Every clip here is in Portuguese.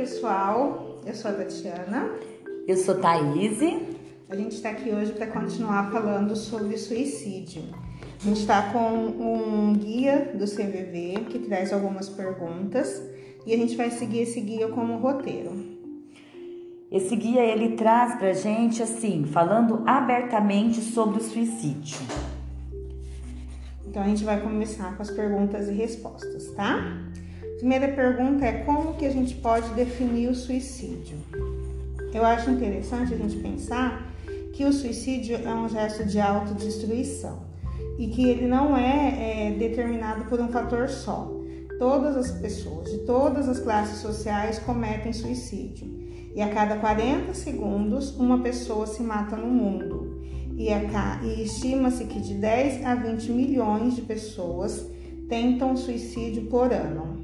pessoal, eu sou a Tatiana. Eu sou Thaís. A gente está aqui hoje para continuar falando sobre suicídio. A gente está com um guia do CVV que traz algumas perguntas e a gente vai seguir esse guia como roteiro. Esse guia ele traz pra gente assim, falando abertamente sobre o suicídio. Então a gente vai começar com as perguntas e respostas, tá? Primeira pergunta é como que a gente pode definir o suicídio? Eu acho interessante a gente pensar que o suicídio é um gesto de autodestruição e que ele não é, é determinado por um fator só. Todas as pessoas de todas as classes sociais cometem suicídio e a cada 40 segundos uma pessoa se mata no mundo. E, e estima-se que de 10 a 20 milhões de pessoas tentam suicídio por ano.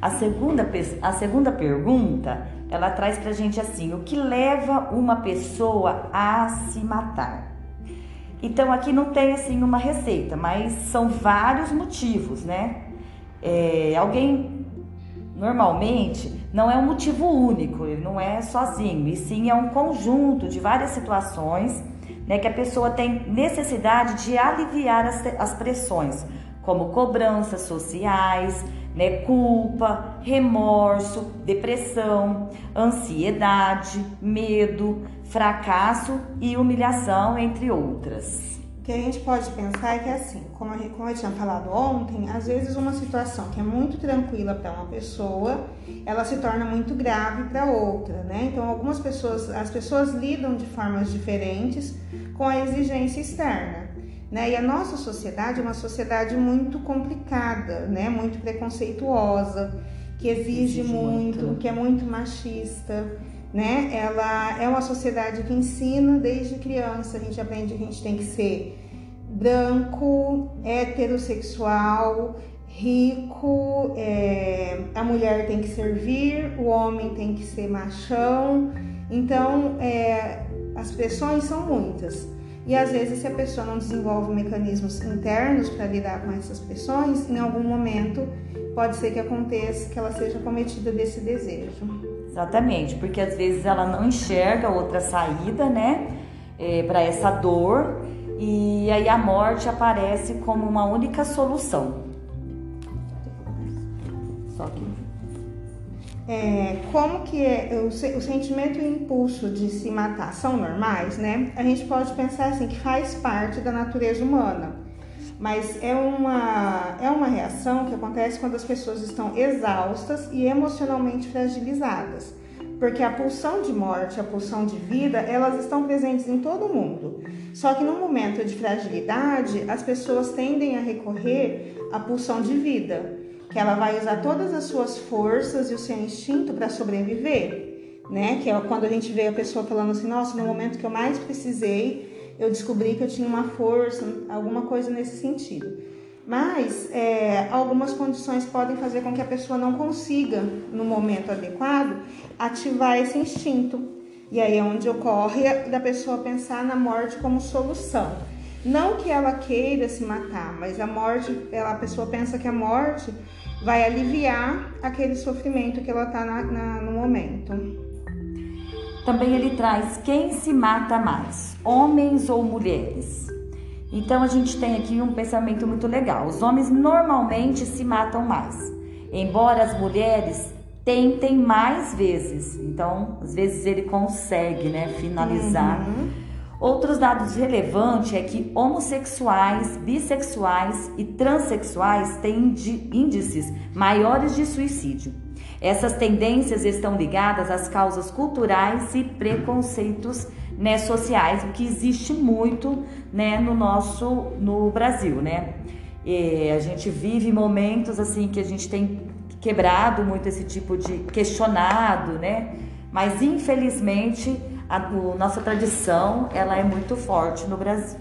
A segunda, a segunda pergunta, ela traz pra gente assim, o que leva uma pessoa a se matar? Então aqui não tem assim uma receita, mas são vários motivos, né? É, alguém normalmente não é um motivo único, ele não é sozinho, e sim é um conjunto de várias situações né, que a pessoa tem necessidade de aliviar as, as pressões, como cobranças sociais, né? Culpa, remorso, depressão, ansiedade, medo, fracasso e humilhação, entre outras. O que a gente pode pensar é que assim, como, eu tinha falado ontem, às vezes uma situação que é muito tranquila para uma pessoa, ela se torna muito grave para outra, né? Então algumas pessoas, as pessoas lidam de formas diferentes com a exigência externa. Né? E a nossa sociedade é uma sociedade muito complicada, né? muito preconceituosa, que exige, exige muito, muito, que é muito machista. Né? Ela é uma sociedade que ensina desde criança, a gente aprende que a gente tem que ser branco, heterossexual, rico, é, a mulher tem que servir, o homem tem que ser machão. Então, é, as pressões são muitas. E às vezes, se a pessoa não desenvolve mecanismos internos para lidar com essas pressões, em algum momento pode ser que aconteça que ela seja cometida desse desejo. Exatamente, porque às vezes ela não enxerga outra saída, né, é, para essa dor, e aí a morte aparece como uma única solução. É, como que é o, o, sentimento e o impulso de se matar são normais, né? A gente pode pensar assim que faz parte da natureza humana, mas é uma, é uma reação que acontece quando as pessoas estão exaustas e emocionalmente fragilizadas. Porque a pulsão de morte, a pulsão de vida, elas estão presentes em todo mundo. Só que no momento de fragilidade, as pessoas tendem a recorrer à pulsão de vida que ela vai usar todas as suas forças e o seu instinto para sobreviver, né? Que é quando a gente vê a pessoa falando assim, nossa, no momento que eu mais precisei, eu descobri que eu tinha uma força, alguma coisa nesse sentido. Mas é, algumas condições podem fazer com que a pessoa não consiga, no momento adequado, ativar esse instinto. E aí é onde ocorre da pessoa pensar na morte como solução. Não que ela queira se matar, mas a morte, ela, a pessoa pensa que a morte vai aliviar aquele sofrimento que ela está no momento. Também ele traz quem se mata mais, homens ou mulheres. Então a gente tem aqui um pensamento muito legal. Os homens normalmente se matam mais, embora as mulheres tentem mais vezes. Então, às vezes ele consegue, né, finalizar. Uhum Outros dados relevantes é que homossexuais, bissexuais e transexuais têm índices maiores de suicídio. Essas tendências estão ligadas às causas culturais e preconceitos né, sociais, o que existe muito né, no nosso no Brasil, né? E a gente vive momentos assim que a gente tem quebrado muito esse tipo de questionado, né? Mas infelizmente a, a nossa tradição ela é muito forte no Brasil.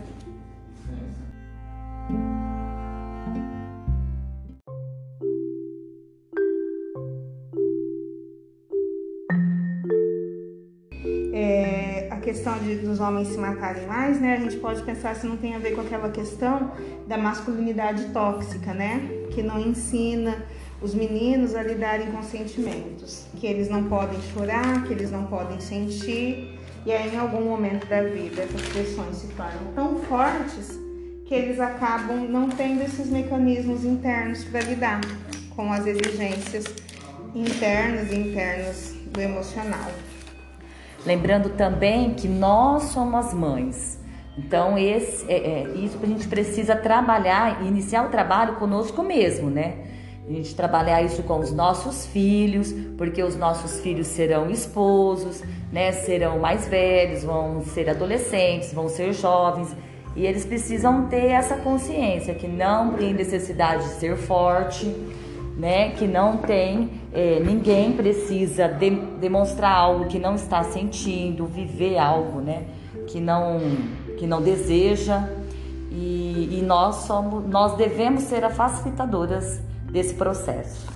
É, a questão de, dos homens se matarem mais, né? A gente pode pensar se não tem a ver com aquela questão da masculinidade tóxica, né? Que não ensina os meninos a lidarem com sentimentos, que eles não podem chorar, que eles não podem sentir, e aí em algum momento da vida essas pressões se tornam tão fortes que eles acabam não tendo esses mecanismos internos para lidar com as exigências internas e internas do emocional. Lembrando também que nós somos mães. Então, esse, é, é, isso a gente precisa trabalhar, iniciar o trabalho conosco mesmo, né? A gente trabalhar isso com os nossos filhos, porque os nossos filhos serão esposos, né? Serão mais velhos, vão ser adolescentes, vão ser jovens. E eles precisam ter essa consciência que não tem necessidade de ser forte, né? Que não tem, é, ninguém precisa de, demonstrar algo que não está sentindo, viver algo, né? Que não, que não deseja. E, e nós somos, nós devemos ser as facilitadoras desse processo.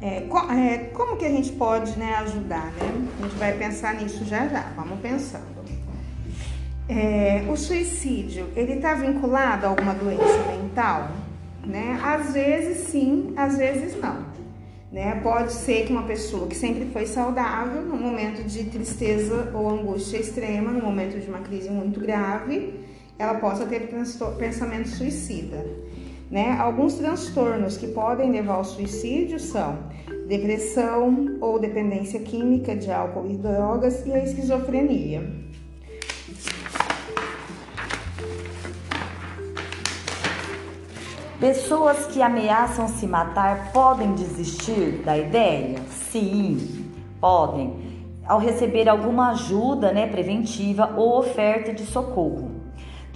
É, é, como que a gente pode né, ajudar, né? A gente vai pensar nisso já já. Vamos pensando. É, o suicídio, ele está vinculado a alguma doença mental? Né? Às vezes sim, às vezes não. Né? Pode ser que uma pessoa que sempre foi saudável, no momento de tristeza ou angústia extrema, no momento de uma crise muito grave, ela possa ter pensamento suicida. Né? Alguns transtornos que podem levar ao suicídio são depressão ou dependência química de álcool e drogas e a esquizofrenia. Pessoas que ameaçam se matar podem desistir da ideia? Sim, podem. Ao receber alguma ajuda né, preventiva ou oferta de socorro.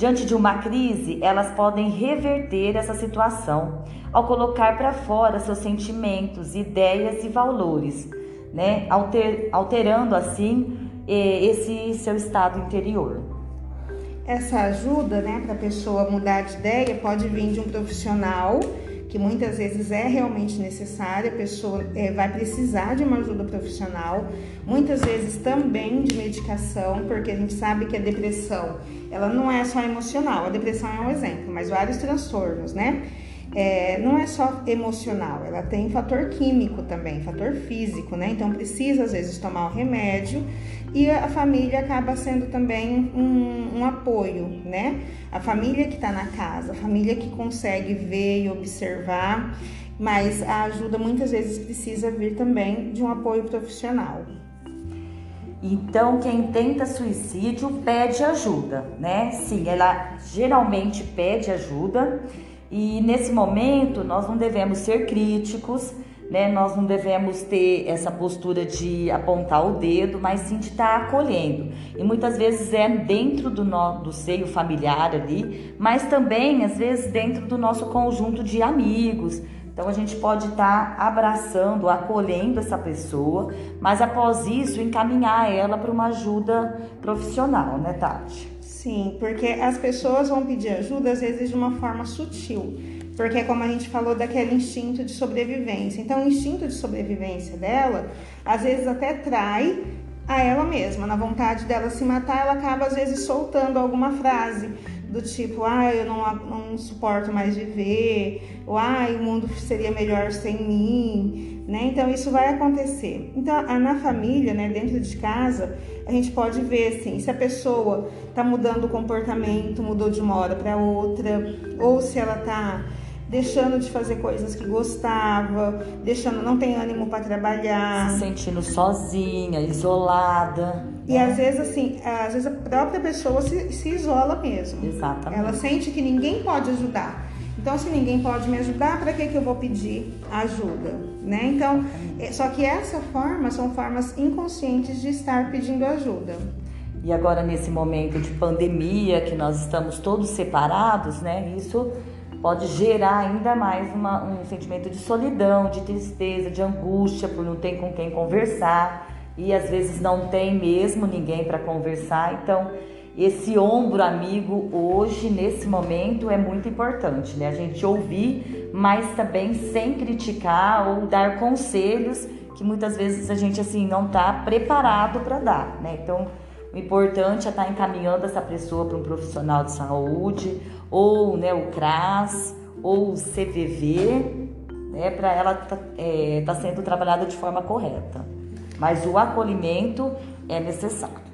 Diante de uma crise, elas podem reverter essa situação ao colocar para fora seus sentimentos, ideias e valores, né, alter, alterando assim esse seu estado interior. Essa ajuda, né, para a pessoa mudar de ideia pode vir de um profissional que muitas vezes é realmente necessária, a pessoa é, vai precisar de uma ajuda profissional, muitas vezes também de medicação, porque a gente sabe que a depressão, ela não é só emocional, a depressão é um exemplo, mas vários transtornos, né? É, não é só emocional, ela tem fator químico também, fator físico, né? Então precisa às vezes tomar o remédio e a família acaba sendo também um, um apoio, né? A família que está na casa, a família que consegue ver e observar, mas a ajuda muitas vezes precisa vir também de um apoio profissional. Então, quem tenta suicídio pede ajuda, né? Sim, ela geralmente pede ajuda e nesse momento nós não devemos ser críticos né? Nós não devemos ter essa postura de apontar o dedo, mas sim de estar acolhendo. E muitas vezes é dentro do, no, do seio familiar ali, mas também às vezes dentro do nosso conjunto de amigos. Então a gente pode estar abraçando, acolhendo essa pessoa, mas após isso encaminhar ela para uma ajuda profissional, né, Tati? Sim, porque as pessoas vão pedir ajuda às vezes de uma forma sutil porque é como a gente falou daquele instinto de sobrevivência. Então, o instinto de sobrevivência dela, às vezes até trai a ela mesma, na vontade dela se matar, ela acaba às vezes soltando alguma frase do tipo, ah, eu não, não suporto mais viver, ou ah, o mundo seria melhor sem mim, né? Então isso vai acontecer. Então na família, né, dentro de casa, a gente pode ver assim, se a pessoa tá mudando o comportamento, mudou de uma hora para outra, ou se ela tá deixando de fazer coisas que gostava, deixando não tem ânimo para trabalhar, se sentindo sozinha, isolada. E né? às vezes assim, às vezes a própria pessoa se, se isola mesmo. Exatamente. Ela sente que ninguém pode ajudar. Então, se ninguém pode me ajudar, para que, que eu vou pedir ajuda? Né? Então, é, só que essa forma são formas inconscientes de estar pedindo ajuda. E agora, nesse momento de pandemia, que nós estamos todos separados, né? Isso pode gerar ainda mais uma, um sentimento de solidão, de tristeza, de angústia por não ter com quem conversar e às vezes não tem mesmo ninguém para conversar. Então, esse ombro amigo hoje, nesse momento, é muito importante, né? A gente ouvir, mas também sem criticar ou dar conselhos que muitas vezes a gente assim não está preparado para dar, né? Então, o importante é estar tá encaminhando essa pessoa para um profissional de saúde, ou né, o CRAS, ou o CVV, né, para ela estar tá, é, tá sendo trabalhada de forma correta. Mas o acolhimento é necessário.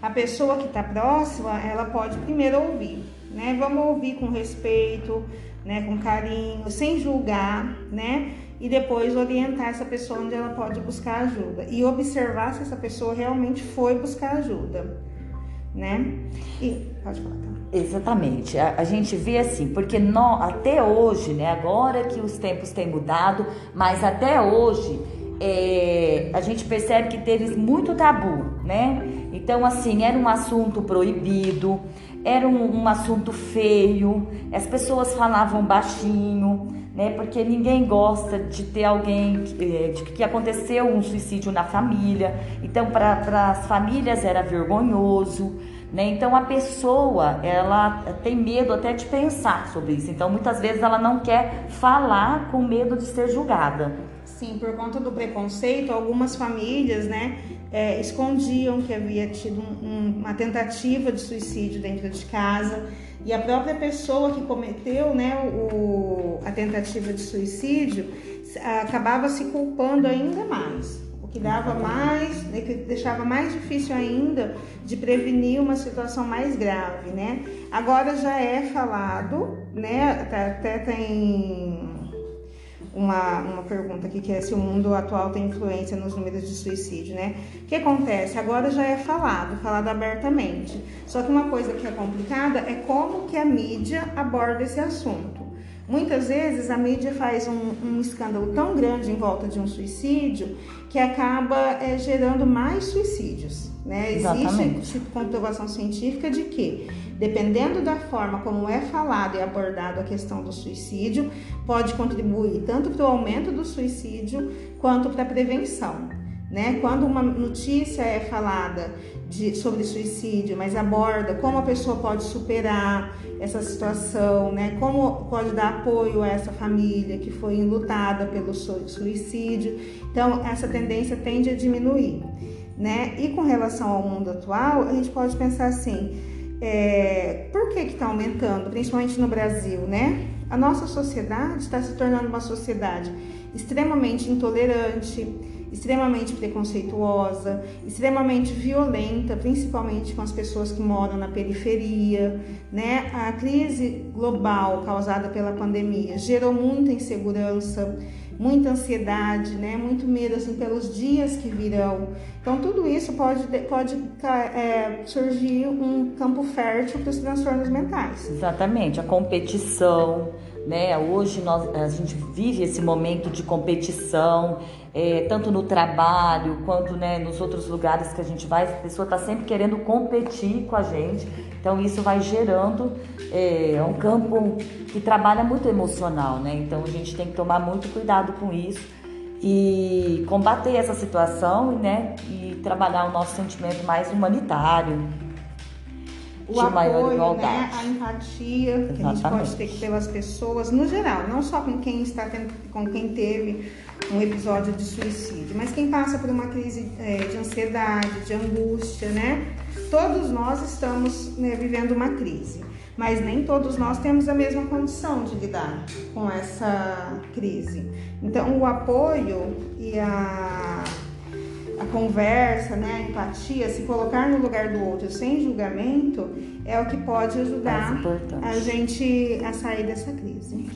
A pessoa que está próxima, ela pode primeiro ouvir, né? Vamos ouvir com respeito, né, com carinho, sem julgar, né? E depois orientar essa pessoa onde ela pode buscar ajuda e observar se essa pessoa realmente foi buscar ajuda, né? E pode falar. Tá? Exatamente. A, a, gente vê assim, porque até hoje, né? Agora que os tempos têm mudado, mas até hoje é, a gente percebe que teve muito tabu, né? Então, assim, era um assunto proibido, era um, um assunto feio, as pessoas falavam baixinho, né? Porque ninguém gosta de ter alguém é, de que aconteceu um suicídio na família. Então, para as famílias era vergonhoso. Né? Então a pessoa ela tem medo até de pensar sobre isso. Então muitas vezes ela não quer falar com medo de ser julgada. Sim, por conta do preconceito, algumas famílias, né, é, escondiam que havia tido um, uma tentativa de suicídio dentro de casa e a própria pessoa que cometeu, né, o, a tentativa de suicídio acabava se culpando ainda mais o que dava mais, né, que deixava mais difícil ainda de prevenir uma situação mais grave, né? Agora já é falado, né? Até, até tem uma, uma pergunta aqui que é se o mundo atual tem influência nos números de suicídio, né? O que acontece? Agora já é falado, falado abertamente. Só que uma coisa que é complicada é como que a mídia aborda esse assunto. Muitas vezes a mídia faz um, um, escândalo tão grande em volta de um suicídio que acaba é, gerando mais suicídios. Né? Existe comprovação científica de que, dependendo da forma como é falado e abordado a questão do suicídio, pode contribuir tanto para o aumento do suicídio quanto para a prevenção. Né? Quando uma notícia é falada de, sobre suicídio, mas aborda como a pessoa pode superar essa situação, né? como pode dar apoio a essa família que foi enlutada pelo suicídio, então essa tendência tende a diminuir. Né? E com relação ao mundo atual, a gente pode pensar assim: é, por que está aumentando, principalmente no Brasil, né? A nossa sociedade está se tornando uma sociedade extremamente intolerante, extremamente preconceituosa, extremamente violenta, principalmente com as pessoas que moram na periferia, né? A crise global causada pela pandemia gerou muita insegurança, muita ansiedade, né? Muito medo assim pelos dias que virão. Então tudo isso pode pode é, surgir um campo fértil para os transtornos mentais. Exatamente, a competição né? Hoje nós, a gente vive esse momento de competição, é, tanto no trabalho quanto né, nos outros lugares que a gente vai, a pessoa está sempre querendo competir com a gente. Então isso vai gerando é, um campo que trabalha muito emocional, né? Então a gente tem que tomar muito cuidado com isso e combater essa situação, né? E trabalhar o nosso sentimento mais humanitário, o de apoio, maior igualdade. Né, a empatia Exatamente. que a gente pode ter pelas pessoas, no geral, não só com quem está tendo, com quem teve um episódio de suicídio, mas quem passa por uma crise é, de ansiedade, de angústia, né? Todos nós estamos né, vivendo uma crise, mas nem todos nós temos a mesma condição de lidar com essa crise. Então, o apoio e a a conversa, né, a empatia, se colocar no lugar do outro sem julgamento, é o que pode ajudar a gente a sair dessa crise.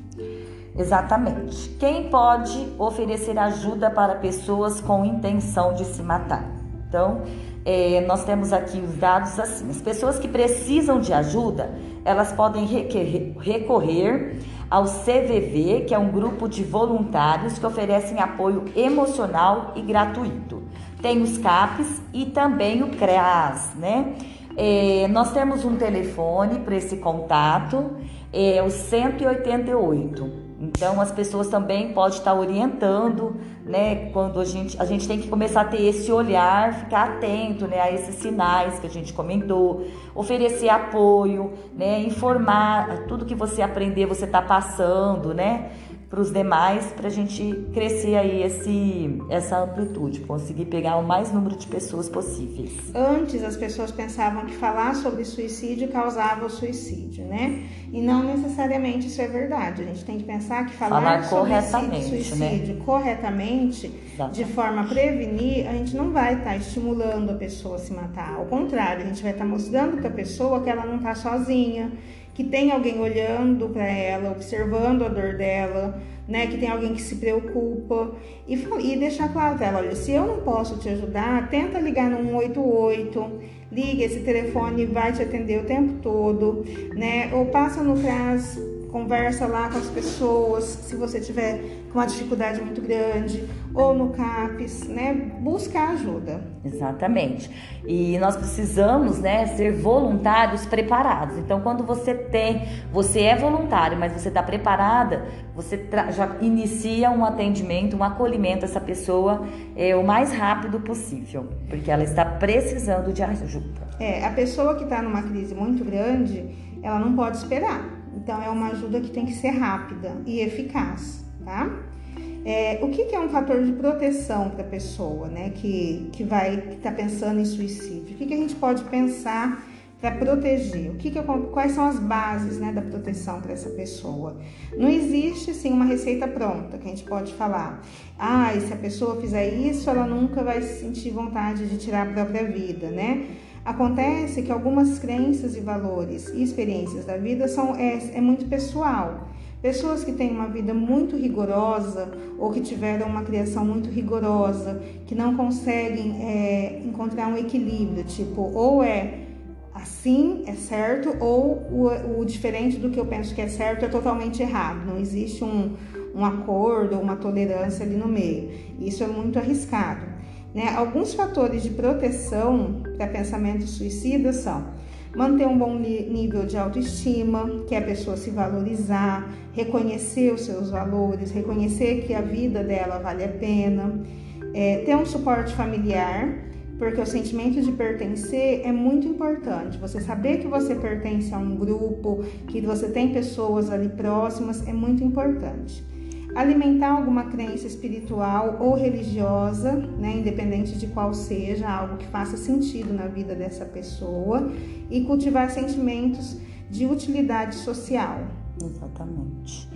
Exatamente. Quem pode oferecer ajuda para pessoas com intenção de se matar? Então, é, nós temos aqui os dados assim: as pessoas que precisam de ajuda, elas podem recorrer ao CVV, que é um grupo de voluntários que oferecem apoio emocional e gratuito tem os CAPs e também o CREAS, né? É, nós temos um telefone para esse contato, é o 188. Então as pessoas também podem estar orientando, né? Quando a gente, a gente tem que começar a ter esse olhar, ficar atento né, a esses sinais que a gente comentou, oferecer apoio, né? Informar tudo que você aprender, você está passando, né? Para os demais, para a gente crescer aí esse, essa amplitude, conseguir pegar o mais número de pessoas possíveis. Antes as pessoas pensavam que falar sobre suicídio causava o suicídio, né? E não necessariamente isso é verdade. A gente tem que pensar que falar, falar sobre suicídio né? corretamente, Exatamente. de forma a prevenir, a gente não vai estar tá estimulando a pessoa a se matar. Ao contrário, a gente vai estar tá mostrando para a pessoa que ela não está sozinha que tem alguém olhando para ela, observando a dor dela, né? Que tem alguém que se preocupa e, e deixar claro para ela, olha, se eu não posso te ajudar, tenta ligar no 188, liga esse telefone vai te atender o tempo todo, né? Ou passa no CRAS conversa lá com as pessoas, se você tiver com uma dificuldade muito grande, ou no CAPES, né? Buscar ajuda. Exatamente. E nós precisamos, né, ser voluntários preparados. Então, quando você tem, você é voluntário, mas você está preparada, você já inicia um atendimento, um acolhimento a essa pessoa é, o mais rápido possível, porque ela está precisando de ajuda. É, a pessoa que está numa crise muito grande, ela não pode esperar então, é uma ajuda que tem que ser rápida e eficaz, tá? É, o que, que, é um fator de proteção para a pessoa, né, que, que vai estar tá pensando em suicídio? O que, que a gente pode pensar para proteger? O que, que quais são as bases, né, da proteção para essa pessoa? Não existe assim uma receita pronta que a gente pode falar. Ah, se a pessoa fizer isso, ela nunca vai sentir vontade de tirar a própria vida, né? Acontece que algumas crenças e valores e experiências da vida são é, é muito pessoal. Pessoas que têm uma vida muito rigorosa ou que tiveram uma criação muito rigorosa, que não conseguem é, encontrar um equilíbrio, tipo, ou é assim é certo, ou o, o, diferente do que eu penso que é certo é totalmente errado. Não existe um, um acordo ou uma tolerância ali no meio. Isso é muito arriscado. Né? Alguns fatores de proteção para pensamento suicida são manter um bom nível de autoestima, que é a pessoa se valorizar, reconhecer os seus valores, reconhecer que a vida dela vale a pena, é, ter um suporte familiar, porque o sentimento de pertencer é muito importante. Você saber que você pertence a um grupo, que você tem pessoas ali próximas, é muito importante alimentar alguma crença espiritual ou religiosa, né, independente de qual seja, algo que faça sentido na vida dessa pessoa e cultivar sentimentos de utilidade social. Exatamente.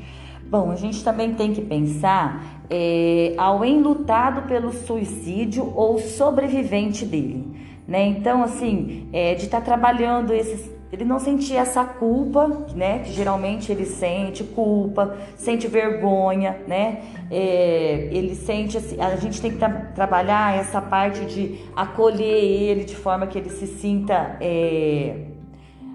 Bom, a gente também tem que pensar é, ao enlutado pelo suicídio ou sobrevivente dele, né? Então, assim, é, de estar tá trabalhando esses ele não sentia essa culpa, né? Que geralmente ele sente culpa, sente vergonha, né? É, ele sente a gente tem que tra trabalhar essa parte de acolher ele de forma que ele se sinta é,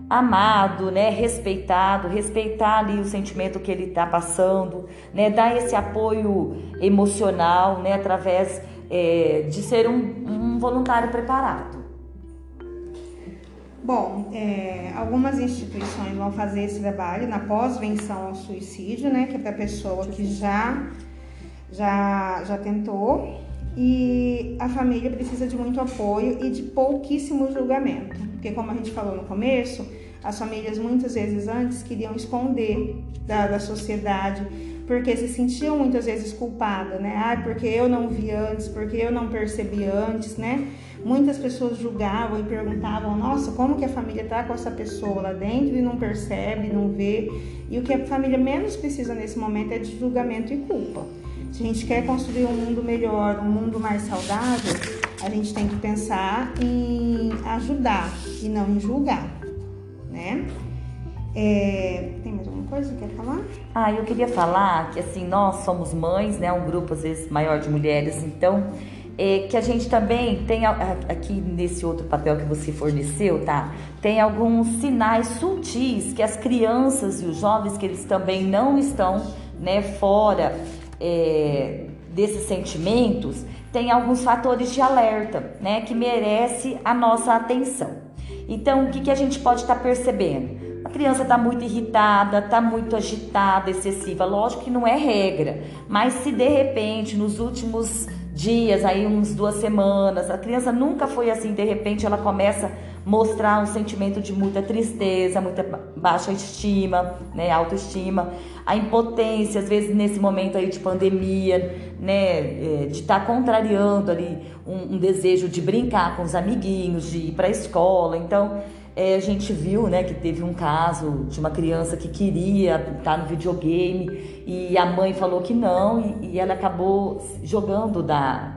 amado, né? Respeitado, respeitar ali o sentimento que ele está passando, né? Dar esse apoio emocional, né? Através é, de ser um, um voluntário preparado. Bom, é, algumas instituições vão fazer esse trabalho na pós-venção ao suicídio, né? Que é para pessoa que já, já, já tentou. E a família precisa de muito apoio e de pouquíssimo julgamento. Porque como a gente falou no começo, as famílias muitas vezes antes queriam esconder da, da sociedade porque se sentiam muitas vezes culpadas, né? Ah, porque eu não vi antes, porque eu não percebi antes, né? Muitas pessoas julgavam e perguntavam: nossa, como que a família tá com essa pessoa lá dentro e não percebe, não vê? E o que a família menos precisa nesse momento é de julgamento e culpa. Se a gente quer construir um mundo melhor, um mundo mais saudável, a gente tem que pensar em ajudar e não em julgar, né? É, tem mais alguma coisa que quer falar? Ah, eu queria falar que assim, nós somos mães, né? Um grupo às vezes maior de mulheres, então é, que a gente também tem aqui nesse outro papel que você forneceu, tá? Tem alguns sinais sutis que as crianças e os jovens que eles também não estão, né, fora é, desses sentimentos, tem alguns fatores de alerta, né, que merece a nossa atenção. Então, o que, que a gente pode estar tá percebendo? A criança está muito irritada, está muito agitada, excessiva. Lógico que não é regra, mas se de repente nos últimos dias, aí uns duas semanas, a criança nunca foi assim, de repente ela começa mostrar um sentimento de muita tristeza, muita baixa estima, né, autoestima, a impotência, às vezes nesse momento aí de pandemia, né, é, de estar tá contrariando ali um, um, desejo de brincar com os amiguinhos, de ir para a escola. Então, é, a gente viu, né, que teve um caso de uma criança que queria estar no videogame e a mãe falou que não e, e ela acabou jogando da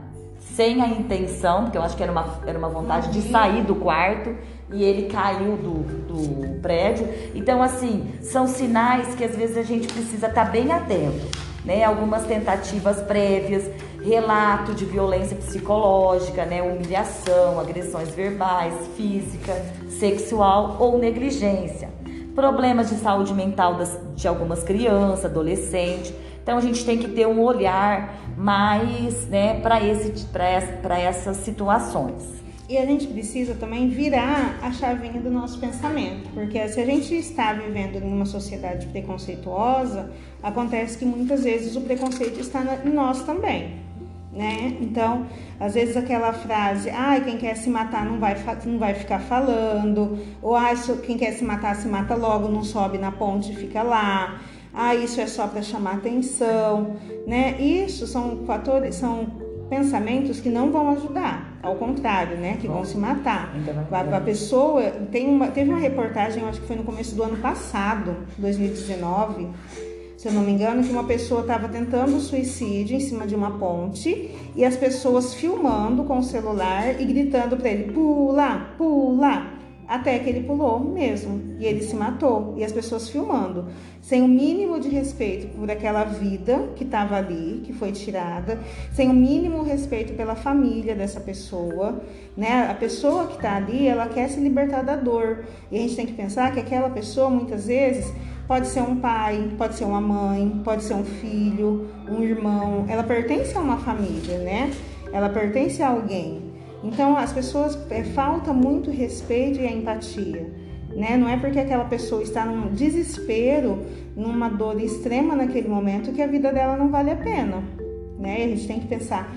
sem a intenção, porque eu acho que era uma, era uma vontade de sair do quarto e ele caiu do, do prédio. Então, assim, são sinais que às vezes a gente precisa estar bem atento, né? Algumas tentativas prévias, relato de violência psicológica, né? Humilhação, agressões verbais, física, sexual ou negligência. Problemas de saúde mental das, de algumas crianças, adolescentes. Então a gente tem que ter um olhar mais né, para essas situações. E a gente precisa também virar a chavinha do nosso pensamento, porque se a gente está vivendo em uma sociedade preconceituosa, acontece que muitas vezes o preconceito está em nós também. Né? Então, às vezes aquela frase, ai, quem quer se matar não vai, não vai ficar falando, ou ai, quem quer se matar se mata logo, não sobe na ponte e fica lá ah, isso é só para chamar atenção, né? Isso são fatores, são pensamentos que não vão ajudar, ao contrário, né? Que vão se matar. A, a pessoa tem uma, teve uma reportagem, acho que foi no começo do ano passado, 2019, se eu não me engano, que uma pessoa estava tentando suicídio em cima de uma ponte e as pessoas filmando com o celular e gritando para ele: pula, pula. Até que ele pulou mesmo e ele se matou. E as pessoas filmando, sem o mínimo de respeito por aquela vida que estava ali, que foi tirada, sem o mínimo respeito pela família dessa pessoa. Né? A pessoa que está ali, ela quer se libertar da dor. E a gente tem que pensar que aquela pessoa, muitas vezes, pode ser um pai, pode ser uma mãe, pode ser um filho, um irmão. Ela pertence a uma família, né? Ela pertence a alguém. Então as pessoas é, falta muito respeito e empatia. Né? Não é porque aquela pessoa está num desespero, numa dor extrema naquele momento, que a vida dela não vale a pena. Né? A gente tem que pensar,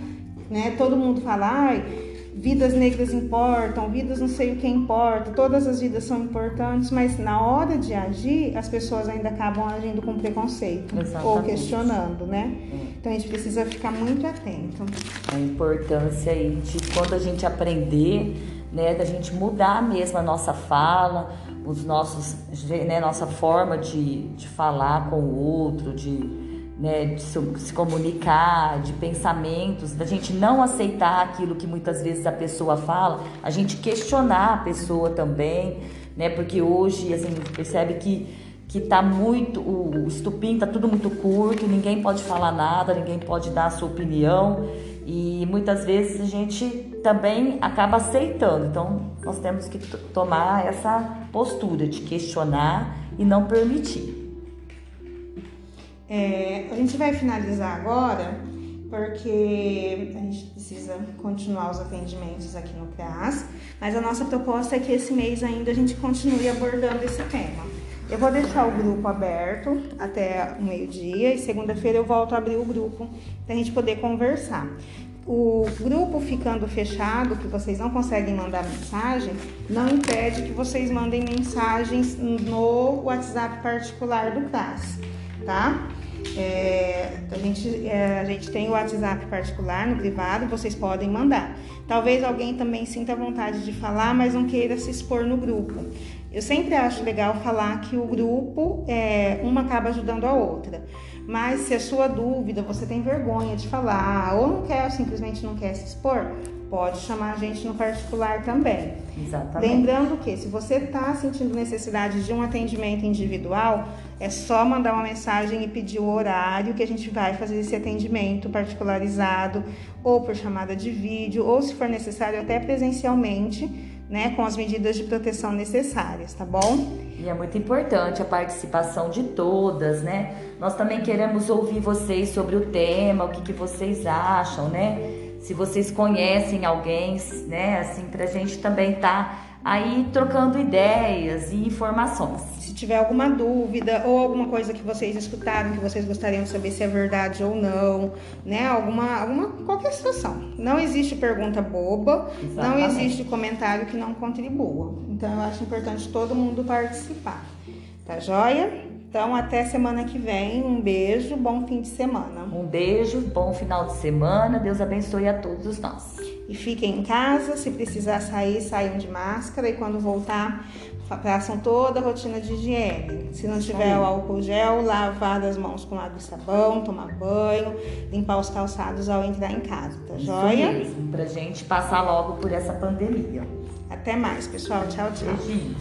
né? Todo mundo fala, ai, vidas negras importam, vidas não sei o que importa, todas as vidas são importantes, mas na hora de agir, as pessoas ainda acabam agindo com preconceito Exatamente. ou questionando, né? Então a gente precisa ficar muito atento. A importância aí de quando a gente aprender, né, da gente mudar mesmo a nossa fala, os nossos, né, nossa forma de, de falar com o outro, de né, de se comunicar, de pensamentos, da gente não aceitar aquilo que muitas vezes a pessoa fala, a gente questionar a pessoa também, né, porque hoje assim, percebe que que tá muito o estupim tá tudo muito curto, ninguém pode falar nada, ninguém pode dar a sua opinião e muitas vezes a gente também acaba aceitando. Então nós temos que tomar essa postura de questionar e não permitir. É, a gente vai finalizar agora, porque a gente precisa continuar os atendimentos aqui no CRAS, mas a nossa proposta é que esse mês ainda a gente continue abordando esse tema. Eu vou deixar o grupo aberto até o meio-dia e segunda-feira eu volto a abrir o grupo para a gente poder conversar. O grupo ficando fechado, que vocês não conseguem mandar mensagem, não impede que vocês mandem mensagens no WhatsApp particular do CRAS, tá? É, a, gente, é, a gente tem o WhatsApp particular no privado, vocês podem mandar. Talvez alguém também sinta vontade de falar, mas não queira se expor no grupo. Eu sempre acho legal falar que o grupo, é, uma acaba ajudando a outra. Mas se a sua dúvida, você tem vergonha de falar, ou não quer, simplesmente não quer se expor, pode chamar a gente no particular também. Exatamente. Lembrando que se você está sentindo necessidade de um atendimento individual, é só mandar uma mensagem e pedir o horário que a gente vai fazer esse atendimento particularizado, ou por chamada de vídeo, ou se for necessário até presencialmente, né, com as medidas de proteção necessárias, tá bom? E é muito importante a participação de todas, né? Nós também queremos ouvir vocês sobre o tema, o que, que vocês acham, né? Se vocês conhecem alguém, né, assim, pra gente também tá aí trocando ideias e informações. Se tiver alguma dúvida ou alguma coisa que vocês escutaram que vocês gostariam de saber se é verdade ou não, né? Alguma, alguma qualquer situação. Não existe pergunta boba, Exatamente. não existe comentário que não contribua. Então eu acho importante todo mundo participar. Tá joia? Então, até semana que vem. Um beijo, bom fim de semana. Um beijo, bom final de semana. Deus abençoe a todos nós. E fiquem em casa. Se precisar sair, saiam de máscara. E quando voltar, façam toda a rotina de higiene. Se não tiver o álcool gel, lavar as mãos com água e sabão, tomar banho, limpar os calçados ao entrar em casa, tá Isso joia? Mesmo, pra gente passar logo por essa pandemia. Até mais, pessoal. Tchau, tchau. Beijinho.